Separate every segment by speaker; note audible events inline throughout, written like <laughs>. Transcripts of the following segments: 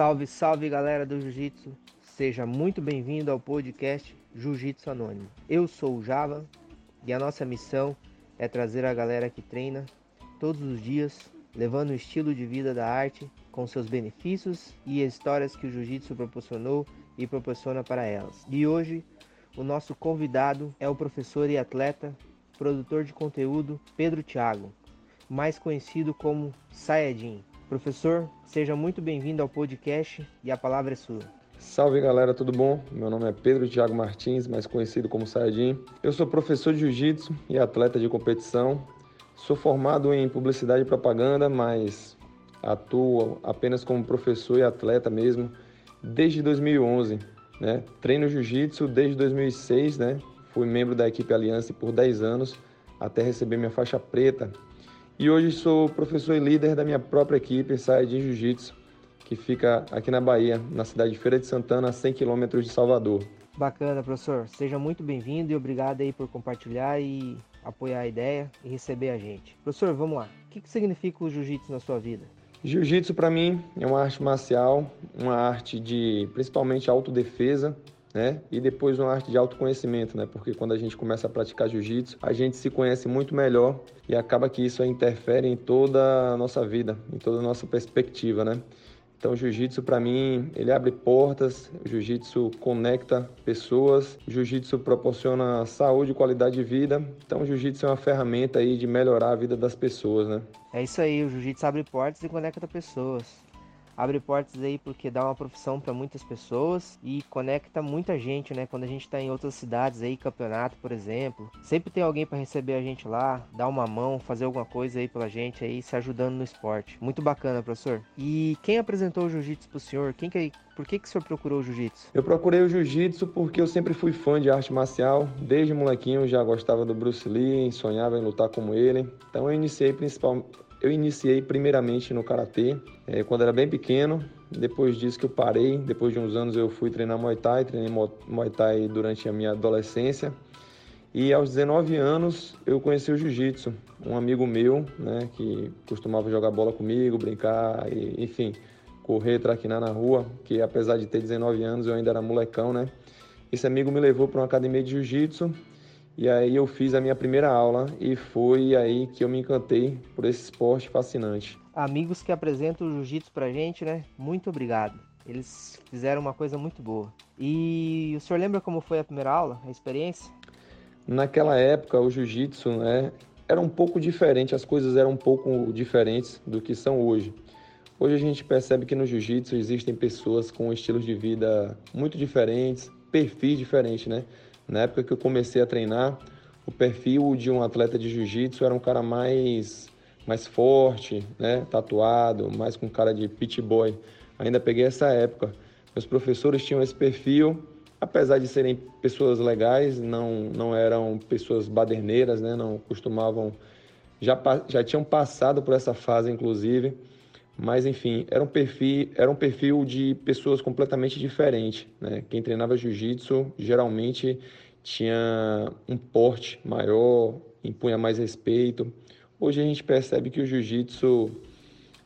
Speaker 1: Salve, salve galera do Jiu-Jitsu! Seja muito bem-vindo ao podcast Jiu-Jitsu Anônimo. Eu sou o Java e a nossa missão é trazer a galera que treina todos os dias, levando o estilo de vida da arte com seus benefícios e histórias que o Jiu-Jitsu proporcionou e proporciona para elas. E hoje o nosso convidado é o professor e atleta, produtor de conteúdo Pedro Thiago, mais conhecido como Sayajin. Professor, seja muito bem-vindo ao podcast e a palavra é sua.
Speaker 2: Salve galera, tudo bom? Meu nome é Pedro Thiago Martins, mais conhecido como Sayajin. Eu sou professor de jiu-jitsu e atleta de competição. Sou formado em publicidade e propaganda, mas atuo apenas como professor e atleta mesmo desde 2011. Né? Treino jiu-jitsu desde 2006, né? Fui membro da equipe Aliança por 10 anos até receber minha faixa preta e hoje sou professor e líder da minha própria equipe, de Jiu-Jitsu, que fica aqui na Bahia, na cidade de Feira de Santana, a 100 quilômetros de Salvador.
Speaker 1: Bacana, professor. Seja muito bem-vindo e obrigado aí por compartilhar e apoiar a ideia e receber a gente. Professor, vamos lá. O que significa o Jiu-Jitsu na sua vida?
Speaker 2: Jiu-Jitsu para mim é uma arte marcial, uma arte de principalmente autodefesa, né? E depois uma arte de autoconhecimento, né? Porque quando a gente começa a praticar jiu-jitsu, a gente se conhece muito melhor e acaba que isso interfere em toda a nossa vida, em toda a nossa perspectiva, né? Então, jiu-jitsu para mim, ele abre portas, jiu-jitsu conecta pessoas, jiu-jitsu proporciona saúde e qualidade de vida. Então, jiu-jitsu é uma ferramenta aí de melhorar a vida das pessoas, né?
Speaker 1: É isso aí, o jiu-jitsu abre portas e conecta pessoas abre portas aí porque dá uma profissão para muitas pessoas e conecta muita gente, né? Quando a gente está em outras cidades aí, campeonato, por exemplo, sempre tem alguém para receber a gente lá, dar uma mão, fazer alguma coisa aí pela gente aí, se ajudando no esporte. Muito bacana, professor. E quem apresentou o jiu-jitsu pro senhor? Quem que por que, que o senhor procurou o jiu-jitsu?
Speaker 2: Eu procurei o jiu-jitsu porque eu sempre fui fã de arte marcial. Desde molequinho já gostava do Bruce Lee, sonhava em lutar como ele. Então eu iniciei principalmente eu iniciei primeiramente no karatê é, quando era bem pequeno. Depois disso que eu parei, depois de uns anos eu fui treinar Muay Thai, treinei Muay Thai durante a minha adolescência. E aos 19 anos eu conheci o jiu-jitsu. Um amigo meu, né, que costumava jogar bola comigo, brincar, e, enfim, correr, traquinar na rua, que apesar de ter 19 anos eu ainda era molecão, né? Esse amigo me levou para uma academia de jiu-jitsu e aí eu fiz a minha primeira aula e foi aí que eu me encantei por esse esporte fascinante.
Speaker 1: Amigos que apresentam o jiu-jitsu pra gente, né? Muito obrigado. Eles fizeram uma coisa muito boa. E o senhor lembra como foi a primeira aula, a experiência?
Speaker 2: Naquela época, o jiu-jitsu, né, era um pouco diferente, as coisas eram um pouco diferentes do que são hoje. Hoje a gente percebe que no jiu-jitsu existem pessoas com estilos de vida muito diferentes, perfis diferentes, né? Na época que eu comecei a treinar, o perfil de um atleta de jiu-jitsu era um cara mais, mais forte, né? tatuado, mais com cara de pit boy. Ainda peguei essa época. Meus professores tinham esse perfil, apesar de serem pessoas legais, não, não eram pessoas baderneiras, né? não costumavam. Já, já tinham passado por essa fase, inclusive. Mas enfim, era um perfil, era um perfil de pessoas completamente diferentes. Né? Quem treinava jiu-jitsu geralmente tinha um porte maior, impunha mais respeito. Hoje a gente percebe que o jiu-jitsu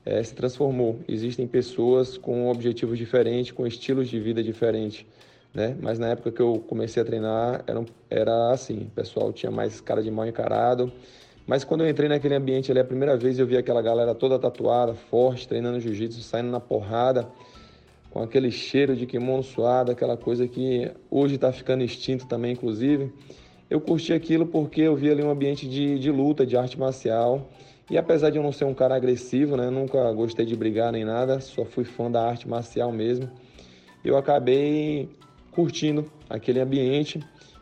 Speaker 2: é, se transformou. Existem pessoas com objetivos diferentes, com estilos de vida diferentes. Né? Mas na época que eu comecei a treinar, era, era assim: o pessoal tinha mais cara de mal encarado mas quando eu entrei naquele ambiente ali a primeira vez, eu vi aquela galera toda tatuada, forte, treinando jiu-jitsu, saindo na porrada, com aquele cheiro de kimono suado, aquela coisa que hoje está ficando extinto também, inclusive. Eu curti aquilo porque eu vi ali um ambiente de, de luta, de arte marcial. E apesar de eu não ser um cara agressivo, né, nunca gostei de brigar nem nada, só fui fã da arte marcial mesmo. Eu acabei curtindo aquele ambiente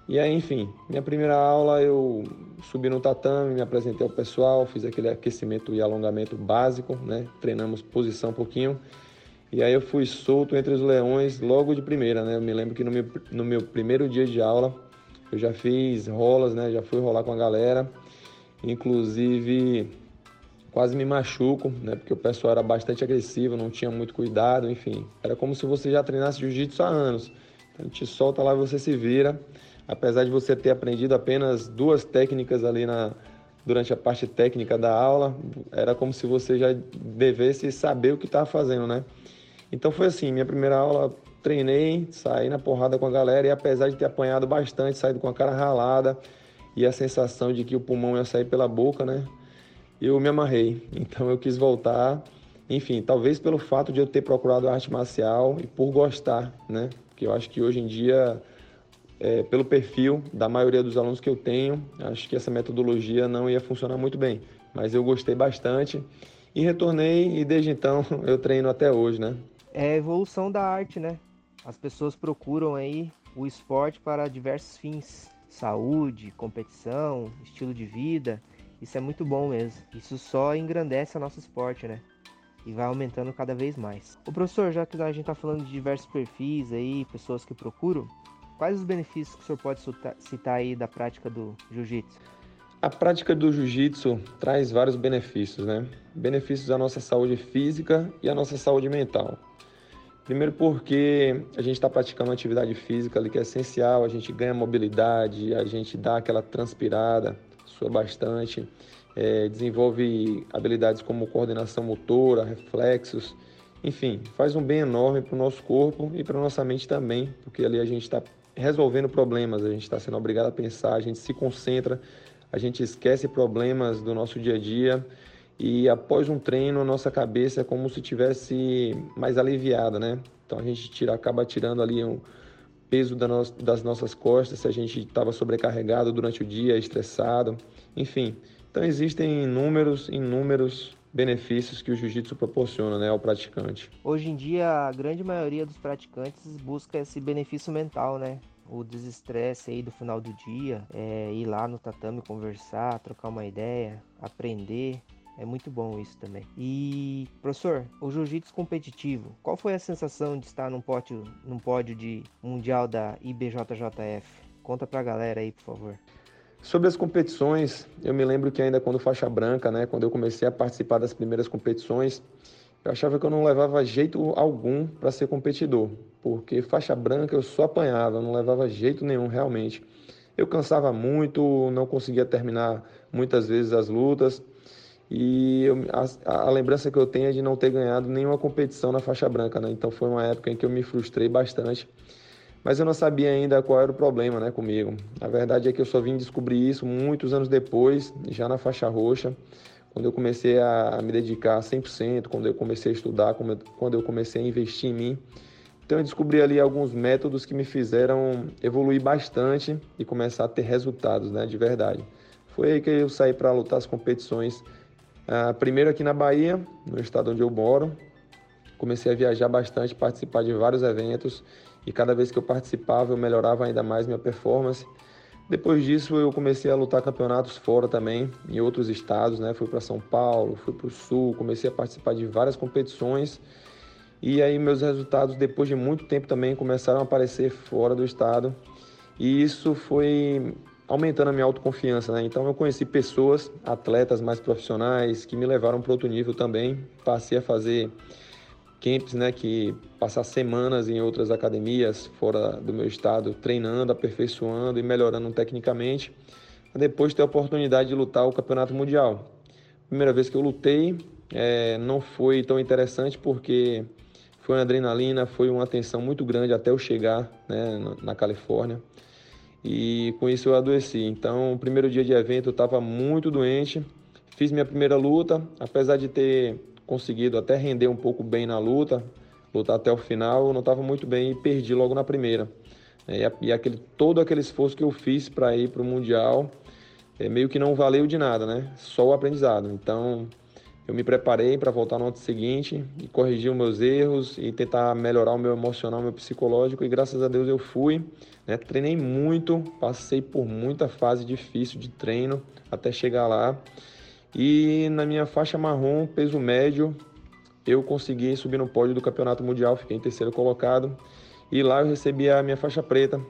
Speaker 2: e aí, enfim, minha primeira aula eu subi no tatame, me apresentei ao pessoal, fiz aquele aquecimento e alongamento básico, né? Treinamos posição um pouquinho. E aí eu fui solto entre os leões logo de primeira, né? Eu me lembro que no meu, no meu primeiro dia de aula eu já fiz rolas, né? Já fui rolar com a galera. Inclusive quase me machuco, né? Porque o pessoal era bastante agressivo, não tinha muito cuidado, enfim. Era como se você já treinasse jiu-jitsu há anos. Então a gente solta lá e você se vira apesar de você ter aprendido apenas duas técnicas ali na, durante a parte técnica da aula, era como se você já devesse saber o que estava fazendo, né? Então foi assim, minha primeira aula, treinei, saí na porrada com a galera e apesar de ter apanhado bastante, saído com a cara ralada e a sensação de que o pulmão ia sair pela boca, né? Eu me amarrei. <laughs> Então eu quis voltar. Enfim, talvez pelo fato de eu ter procurado arte marcial e por gostar, né? Porque eu acho que hoje em dia é, pelo perfil da maioria dos alunos que eu tenho, acho que essa metodologia não ia funcionar muito bem. Mas eu gostei bastante e retornei e desde então <laughs> eu treino até hoje, né?
Speaker 1: É a evolução da arte, né? As pessoas procuram aí o esporte para diversos fins, saúde, competição, estilo de vida. Isso é muito bom mesmo. Isso só engrandece o nosso esporte, né? E vai aumentando cada vez mais. O professor, já que a gente está falando de diversos perfis aí, pessoas que procuram, quais os benefícios que o senhor pode citar aí da prática do jiu-jitsu?
Speaker 2: A prática do jiu-jitsu traz vários benefícios, né? Benefícios à nossa saúde física e à nossa saúde mental. Primeiro porque a gente está praticando uma atividade física ali que é essencial, a gente ganha mobilidade, a gente dá aquela transpirada, sua bastante, é, desenvolve habilidades como coordenação motora, reflexos, enfim, faz um bem enorme para o nosso corpo e para nossa mente também, porque ali a gente está resolvendo problemas, a gente está sendo obrigado a pensar, a gente se concentra, a gente esquece problemas do nosso dia a dia e após um treino a nossa cabeça é como se tivesse mais aliviada, né? Então a gente tira, acaba tirando ali um peso das nossas costas se a gente estava sobrecarregado durante o dia, estressado, enfim. Então existem inúmeros, inúmeros benefícios que o jiu-jitsu proporciona né, ao praticante.
Speaker 1: Hoje em dia a grande maioria dos praticantes busca esse benefício mental, né? o desestresse aí do final do dia, é, ir lá no tatame conversar, trocar uma ideia, aprender, é muito bom isso também. E, professor, o jiu-jitsu competitivo, qual foi a sensação de estar num pódio, num pódio de mundial da IBJJF? Conta pra galera aí, por favor.
Speaker 2: Sobre as competições, eu me lembro que ainda quando faixa branca, né, quando eu comecei a participar das primeiras competições, eu achava que eu não levava jeito algum para ser competidor, porque faixa branca eu só apanhava, não levava jeito nenhum realmente. Eu cansava muito, não conseguia terminar muitas vezes as lutas. E eu, a, a, lembrança que eu tenho é de não ter ganhado nenhuma competição na faixa branca, né? Então foi uma época em que eu me frustrei bastante. Mas eu não sabia ainda qual era o problema, né, comigo. A verdade é que eu só vim descobrir isso muitos anos depois, já na faixa roxa, quando eu comecei a me dedicar 100%, quando eu comecei a estudar, quando eu comecei a investir em mim. Então eu descobri ali alguns métodos que me fizeram evoluir bastante e começar a ter resultados, né, de verdade. Foi aí que eu saí para lutar as competições Uh, primeiro aqui na Bahia, no estado onde eu moro. Comecei a viajar bastante, participar de vários eventos e cada vez que eu participava eu melhorava ainda mais minha performance. Depois disso eu comecei a lutar campeonatos fora também, em outros estados, né? Fui para São Paulo, fui para o Sul, comecei a participar de várias competições. E aí meus resultados depois de muito tempo também começaram a aparecer fora do estado. E isso foi aumentando a minha autoconfiança, né? Então eu conheci pessoas, atletas mais profissionais que me levaram para outro nível também. Passei a fazer camps, né, que passar semanas em outras academias fora do meu estado, treinando, aperfeiçoando e melhorando tecnicamente, depois ter a oportunidade de lutar o campeonato mundial. Primeira vez que eu lutei, é, não foi tão interessante porque foi uma adrenalina, foi uma tensão muito grande até eu chegar né, na Califórnia e com isso eu adoeci. Então, o primeiro dia de evento eu estava muito doente, fiz minha primeira luta, apesar de ter conseguido até render um pouco bem na luta, lutar até o final, eu não estava muito bem e perdi logo na primeira. É, e aquele, todo aquele esforço que eu fiz para ir para o Mundial é, meio que não valeu de nada, né? Só o aprendizado. Então, eu me preparei para voltar no ano seguinte e corrigir os meus erros e tentar melhorar o meu emocional, o meu psicológico. E graças a Deus eu fui. Né? Treinei muito, passei por muita fase difícil de treino até chegar lá. E na minha faixa marrom, peso médio, eu consegui subir no pódio do Campeonato Mundial, fiquei em terceiro colocado. E lá eu recebi a minha faixa preta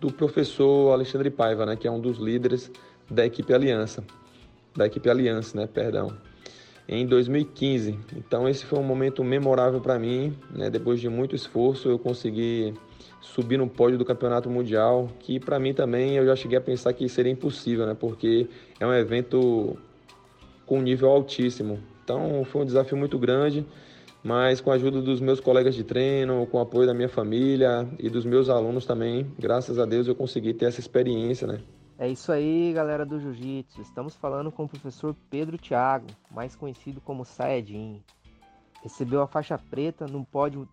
Speaker 2: do professor Alexandre Paiva, né, que é um dos líderes da equipe Aliança, da equipe Aliança, né, perdão em 2015. Então esse foi um momento memorável para mim, né? Depois de muito esforço eu consegui subir no pódio do Campeonato Mundial, que para mim também eu já cheguei a pensar que seria impossível, né? Porque é um evento com nível altíssimo. Então foi um desafio muito grande. mas com a ajuda dos meus colegas de treino, com o apoio da minha família e dos meus alunos também, graças a Deus eu consegui ter essa experiência, né?
Speaker 1: É isso aí, galera do Jiu-Jitsu. Estamos falando com o professor Pedro Thiago, mais conhecido como Sayajin. Recebeu a faixa preta no pódio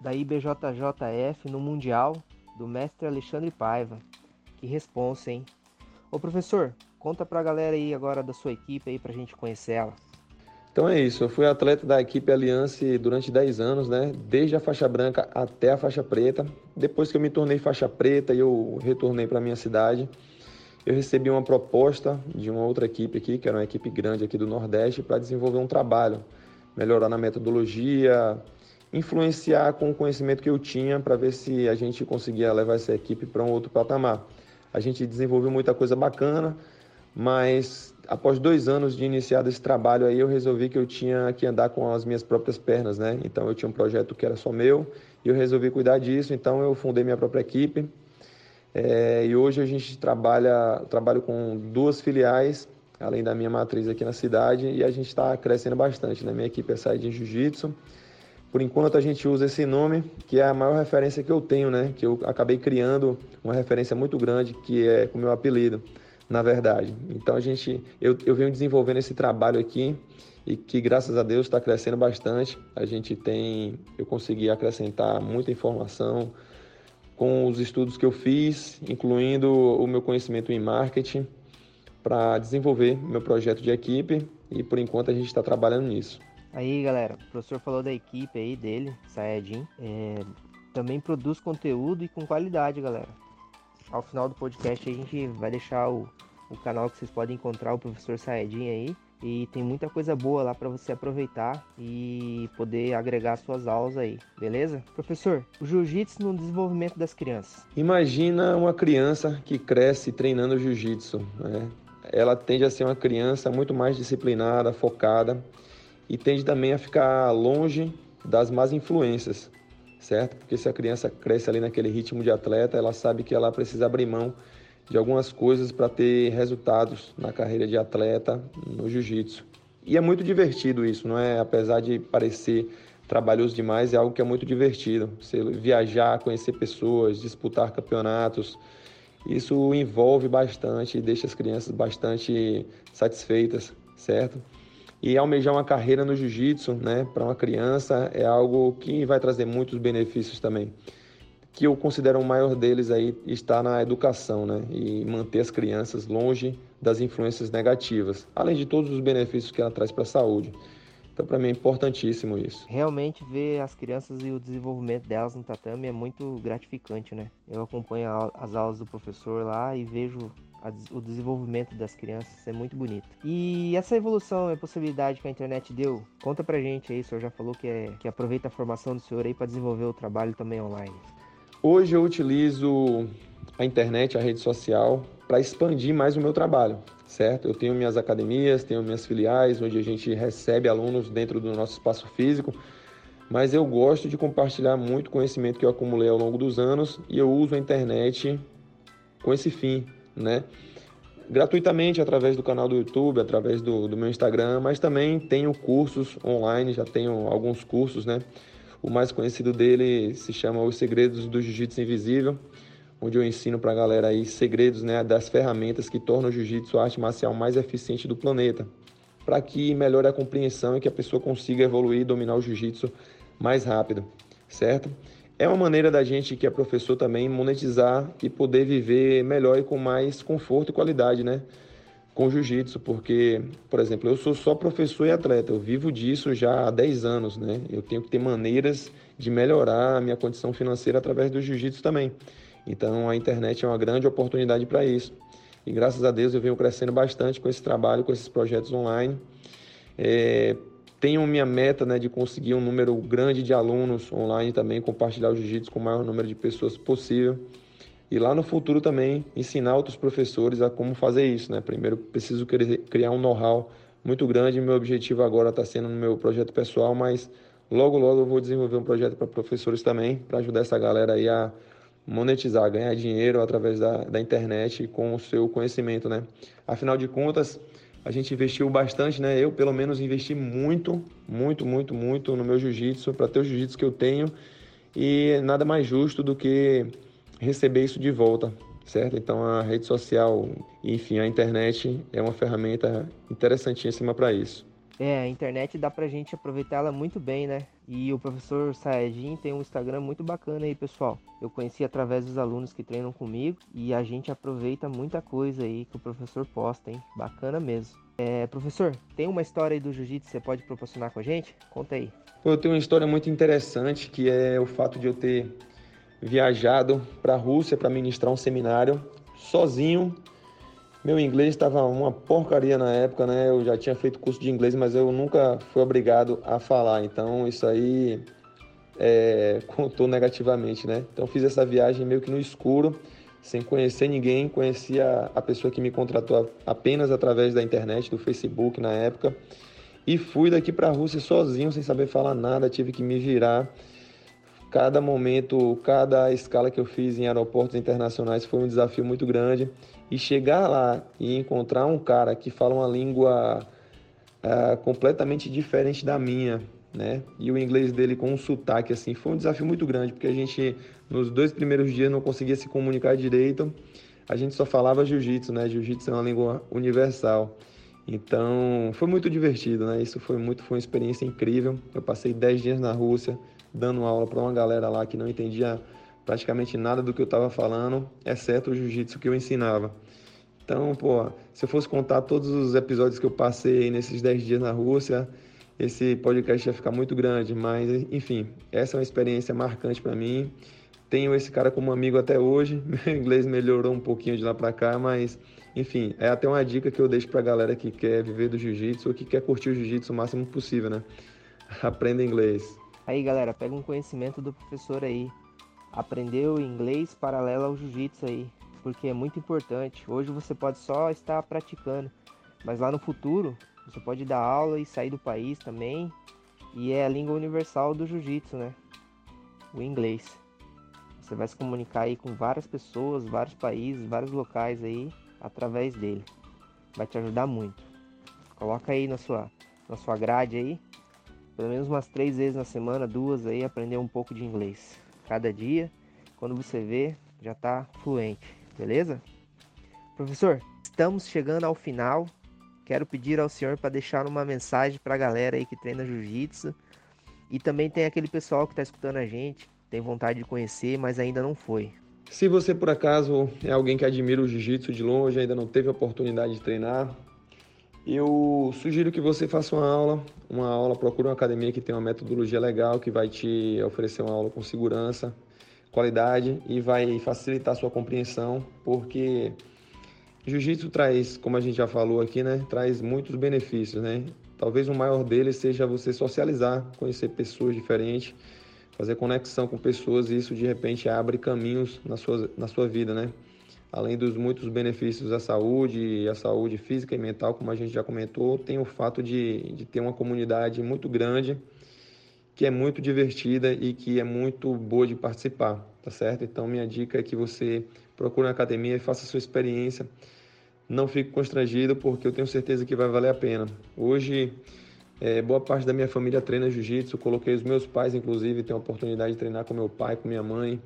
Speaker 1: da IBJJF no Mundial do mestre Alexandre Paiva. Que responsa, hein? Ô professor, conta pra galera aí agora da sua equipe aí pra gente conhecer ela.
Speaker 2: Então é isso, eu fui atleta da equipe Aliança durante 10 anos, né? Desde a faixa branca até a faixa preta. Depois que eu me tornei faixa preta e eu retornei para minha cidade, eu recebi uma proposta de uma outra equipe aqui, que era uma equipe grande aqui do Nordeste, para desenvolver um trabalho, melhorar na metodologia, influenciar com o conhecimento que eu tinha para ver se a gente conseguia levar essa equipe para um outro patamar. A gente desenvolveu muita coisa bacana, mas após dois anos de iniciado esse trabalho aí, eu resolvi que eu tinha que andar com as minhas próprias pernas, né? Então eu tinha um projeto que era só meu e eu resolvi cuidar disso, então eu fundei minha própria equipe. É, e hoje a gente trabalha trabalho com duas filiais, além da minha matriz aqui na cidade, e a gente está crescendo bastante. Né? Minha equipe é Said em Jiu-Jitsu. Por enquanto a gente usa esse nome, que é a maior referência que eu tenho, né? Que eu acabei criando uma referência muito grande, que é com o meu apelido na verdade. Então a gente, eu, eu venho desenvolvendo esse trabalho aqui e que graças a Deus está crescendo bastante. A gente tem, eu consegui acrescentar muita informação com os estudos que eu fiz, incluindo o meu conhecimento em marketing, para desenvolver meu projeto de equipe e por enquanto a gente está trabalhando nisso.
Speaker 1: Aí galera, o professor falou da equipe aí dele, Sayajin, é, também produz conteúdo e com qualidade, galera ao final do podcast a gente vai deixar o, o canal que vocês podem encontrar o professor Saedin aí. E tem muita coisa boa lá para você aproveitar e poder agregar suas aulas aí, beleza? Professor, o jiu-jitsu no desenvolvimento das crianças.
Speaker 2: Imagina uma criança que cresce treinando jiu-jitsu, né? Ela tende a ser uma criança muito mais disciplinada, focada e tende também a ficar longe das más influências certo? Porque se a criança cresce ali naquele ritmo de atleta, ela sabe que ela precisa abrir mão de algumas coisas para ter resultados na carreira de atleta no jiu-jitsu. E é muito divertido isso, não é? Apesar de parecer trabalhoso demais, é algo que é muito divertido. Você viajar, conhecer pessoas, disputar campeonatos, isso envolve bastante e deixa as crianças bastante satisfeitas, certo? E almejar uma carreira no jiu-jitsu, né, para uma criança é algo que vai trazer muitos benefícios também. Que eu considero o maior deles aí está na educação, né, e manter as crianças longe das influências negativas, além de todos os benefícios que ela traz para a saúde. Então, para mim é importantíssimo isso.
Speaker 1: Realmente ver as crianças e o desenvolvimento delas no tatame é muito gratificante, né? Eu acompanho as aulas do professor lá e vejo a, o desenvolvimento das crianças é muito bonito. E essa evolução e possibilidade que a internet deu, conta pra gente aí, o senhor já falou que, é, que aproveita a formação do senhor aí para desenvolver o trabalho também online.
Speaker 2: Hoje eu utilizo a internet, a rede social, para expandir mais o meu trabalho, certo? Eu tenho minhas academias, tenho minhas filiais, onde a gente recebe alunos dentro do nosso espaço físico, mas eu gosto de compartilhar muito conhecimento que eu acumulei ao longo dos anos e eu uso a internet com esse fim, né? Gratuitamente através do canal do YouTube, através do, do meu Instagram, mas também tenho cursos online, já tenho alguns cursos, né? O mais conhecido dele se chama Os Segredos do Jiu-Jitsu Invisível, onde eu ensino para a galera aí segredos né, das ferramentas que tornam o jiu-jitsu a arte marcial mais eficiente do planeta, para que melhore a compreensão e que a pessoa consiga evoluir e dominar o jiu-jitsu mais rápido, certo? É uma maneira da gente, que é professor também, monetizar e poder viver melhor e com mais conforto e qualidade, né? Com jiu-jitsu, porque, por exemplo, eu sou só professor e atleta, eu vivo disso já há 10 anos, né? Eu tenho que ter maneiras de melhorar a minha condição financeira através do jiu-jitsu também. Então a internet é uma grande oportunidade para isso. E graças a Deus eu venho crescendo bastante com esse trabalho, com esses projetos online. É, tenho minha meta né, de conseguir um número grande de alunos online também, compartilhar o jiu-jitsu com o maior número de pessoas possível. E lá no futuro também ensinar outros professores a como fazer isso. Né? Primeiro preciso criar um know-how muito grande. Meu objetivo agora está sendo no meu projeto pessoal, mas logo, logo eu vou desenvolver um projeto para professores também, para ajudar essa galera aí a monetizar, ganhar dinheiro através da, da internet com o seu conhecimento. Né? Afinal de contas, a gente investiu bastante, né? Eu, pelo menos, investi muito, muito, muito, muito no meu jiu-jitsu, para ter o jiu-jitsu que eu tenho. E nada mais justo do que receber isso de volta, certo? Então, a rede social, enfim, a internet é uma ferramenta interessantíssima para isso.
Speaker 1: É, a internet dá pra gente aproveitar ela muito bem, né? E o professor Saedin tem um Instagram muito bacana aí, pessoal. Eu conheci através dos alunos que treinam comigo e a gente aproveita muita coisa aí que o professor posta, hein? Bacana mesmo. É, professor, tem uma história aí do jiu-jitsu que você pode proporcionar com a gente? Conta aí.
Speaker 2: Eu tenho uma história muito interessante que é o fato de eu ter viajado para a Rússia para ministrar um seminário sozinho meu inglês estava uma porcaria na época, né? Eu já tinha feito curso de inglês, mas eu nunca fui obrigado a falar. Então isso aí é, <laughs> contou negativamente, né? Então fiz essa viagem meio que no escuro, sem conhecer ninguém. Conhecia a pessoa que me contratou apenas através da internet, do Facebook na época. E fui daqui para a Rússia sozinho, sem saber falar nada. Tive que me virar. Cada momento, cada escala que eu fiz em aeroportos internacionais foi um desafio muito grande e chegar lá e encontrar um cara que fala uma língua uh, completamente diferente da minha, né? E o inglês dele com um sotaque assim, foi um desafio muito grande, porque a gente nos dois primeiros dias não conseguia se comunicar direito. A gente só falava jiu-jitsu, né? Jiu-jitsu é uma língua universal. Então, foi muito divertido, né? Isso foi muito, foi uma experiência incrível. Eu passei 10 dias na Rússia dando aula para uma galera lá que não entendia praticamente nada do que eu estava falando, exceto o jiu-jitsu que eu ensinava. Então, pô, se eu fosse contar todos os episódios que eu passei nesses 10 dias na Rússia, esse podcast ia ficar muito grande, mas enfim, essa é uma experiência marcante para mim. Tenho esse cara como amigo até hoje. <laughs> Meu inglês melhorou um pouquinho de lá para cá, mas enfim, é até uma dica que eu deixo para galera que quer viver do jiu-jitsu ou que quer curtir o jiu-jitsu o máximo possível, né? <laughs> Aprenda inglês.
Speaker 1: Aí, galera, pega um conhecimento do professor aí aprendeu inglês paralelo ao jiu-jitsu aí, porque é muito importante. Hoje você pode só estar praticando, mas lá no futuro você pode dar aula e sair do país também. E é a língua universal do jiu-jitsu, né? O inglês. Você vai se comunicar aí com várias pessoas, vários países, vários locais aí através dele. Vai te ajudar muito. Coloca aí na sua, na sua grade aí, pelo menos umas três vezes na semana, duas aí, aprender um pouco de inglês cada dia. Quando você vê, já está fluente, beleza? Professor, estamos chegando ao final. Quero pedir ao senhor para deixar uma mensagem para a galera aí que treina jiu-jitsu. E também tem aquele pessoal que está escutando a gente, tem vontade de conhecer, mas ainda não foi.
Speaker 2: Se você por acaso é alguém que admira o jiu-jitsu de longe, ainda não teve a oportunidade de treinar, eu sugiro que você faça uma aula, uma aula, procure uma academia que tem uma metodologia legal, que vai te oferecer uma aula com segurança, qualidade e vai facilitar a sua compreensão, porque jiu-jitsu traz, como a gente já falou aqui, né, traz muitos benefícios, né? Talvez o maior deles seja você socializar, conhecer pessoas diferentes, fazer conexão com pessoas e isso de repente abre caminhos na sua, na sua vida, né? Além dos muitos benefícios à saúde, à saúde física e mental, como a gente já comentou, tem o fato de, de ter uma comunidade muito grande, que é muito divertida e que é muito boa de participar, tá certo? Então, minha dica é que você procure uma academia e faça a sua experiência. Não fique constrangido, porque eu tenho certeza que vai valer a pena. Hoje, é, boa parte da minha família treina jiu-jitsu, coloquei os meus pais, inclusive, tenho a oportunidade de treinar com meu pai, com minha mãe,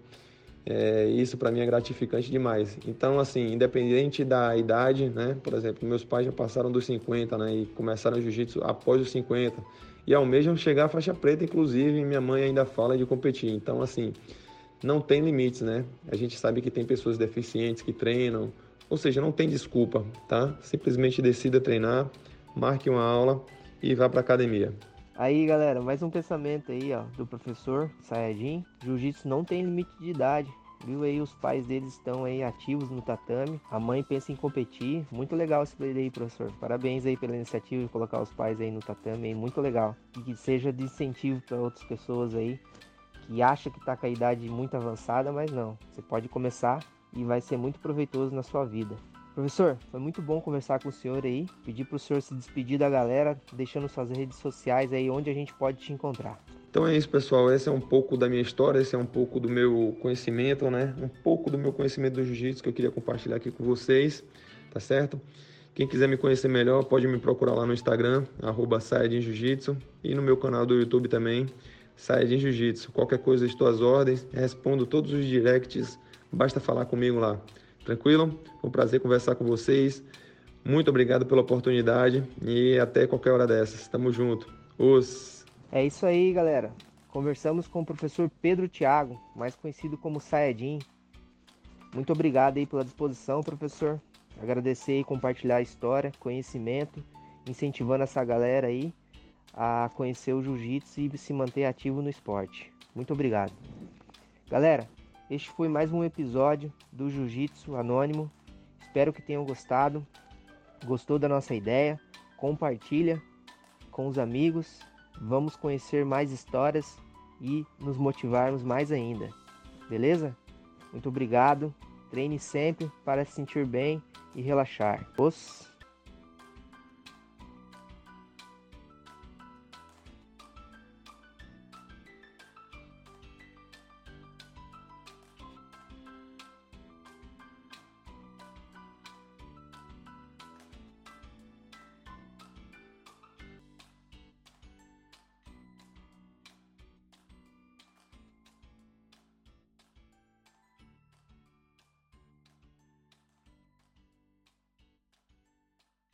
Speaker 2: é, isso para mim é gratificante demais. Então, assim, independente da idade, né? Por exemplo, meus pais já passaram dos 50, né? E começaram jiu-jitsu após os 50. E almejam chegar à faixa preta, inclusive, minha mãe ainda fala de competir. Então, assim, não tem limites, né? A gente sabe que tem pessoas deficientes que treinam, ou seja, não tem desculpa, tá? Simplesmente decida treinar, marque uma aula e vá para academia.
Speaker 1: Aí, galera, mais um pensamento aí, ó, do professor Sayajin. Jiu-jitsu não tem limite de idade. Viu aí, os pais deles estão aí ativos no tatame. A mãe pensa em competir. Muito legal esse play aí, professor. Parabéns aí pela iniciativa de colocar os pais aí no tatame. Aí. Muito legal. E que seja de incentivo para outras pessoas aí que acha que tá com a idade muito avançada, mas não. Você pode começar e vai ser muito proveitoso na sua vida. Professor, foi muito bom conversar com o senhor aí. Pedir para o senhor se despedir da galera, deixando suas redes sociais aí onde a gente pode te encontrar.
Speaker 2: Então é isso, pessoal. Esse é um pouco da minha história, esse é um pouco do meu conhecimento, né? Um pouco do meu conhecimento do jiu-jitsu que eu queria compartilhar aqui com vocês, tá certo? Quem quiser me conhecer melhor, pode me procurar lá no Instagram, arroba Jiu-Jitsu, e no meu canal do YouTube também, Saiyajin Jiu-Jitsu. Qualquer coisa, estou às ordens, respondo todos os directs, basta falar comigo lá. Tranquilo? Foi um prazer conversar com vocês. Muito obrigado pela oportunidade e até qualquer hora dessas. Tamo junto. Os.
Speaker 1: É isso aí, galera. Conversamos com o professor Pedro Tiago, mais conhecido como Sayajin. Muito obrigado aí pela disposição, professor. Agradecer e compartilhar a história, conhecimento, incentivando essa galera aí a conhecer o jiu-jitsu e se manter ativo no esporte. Muito obrigado. Galera, este foi mais um episódio do Jiu-Jitsu Anônimo. Espero que tenham gostado. Gostou da nossa ideia? Compartilha com os amigos. Vamos conhecer mais histórias e nos motivarmos mais ainda. Beleza? Muito obrigado. Treine sempre para se sentir bem e relaxar. Os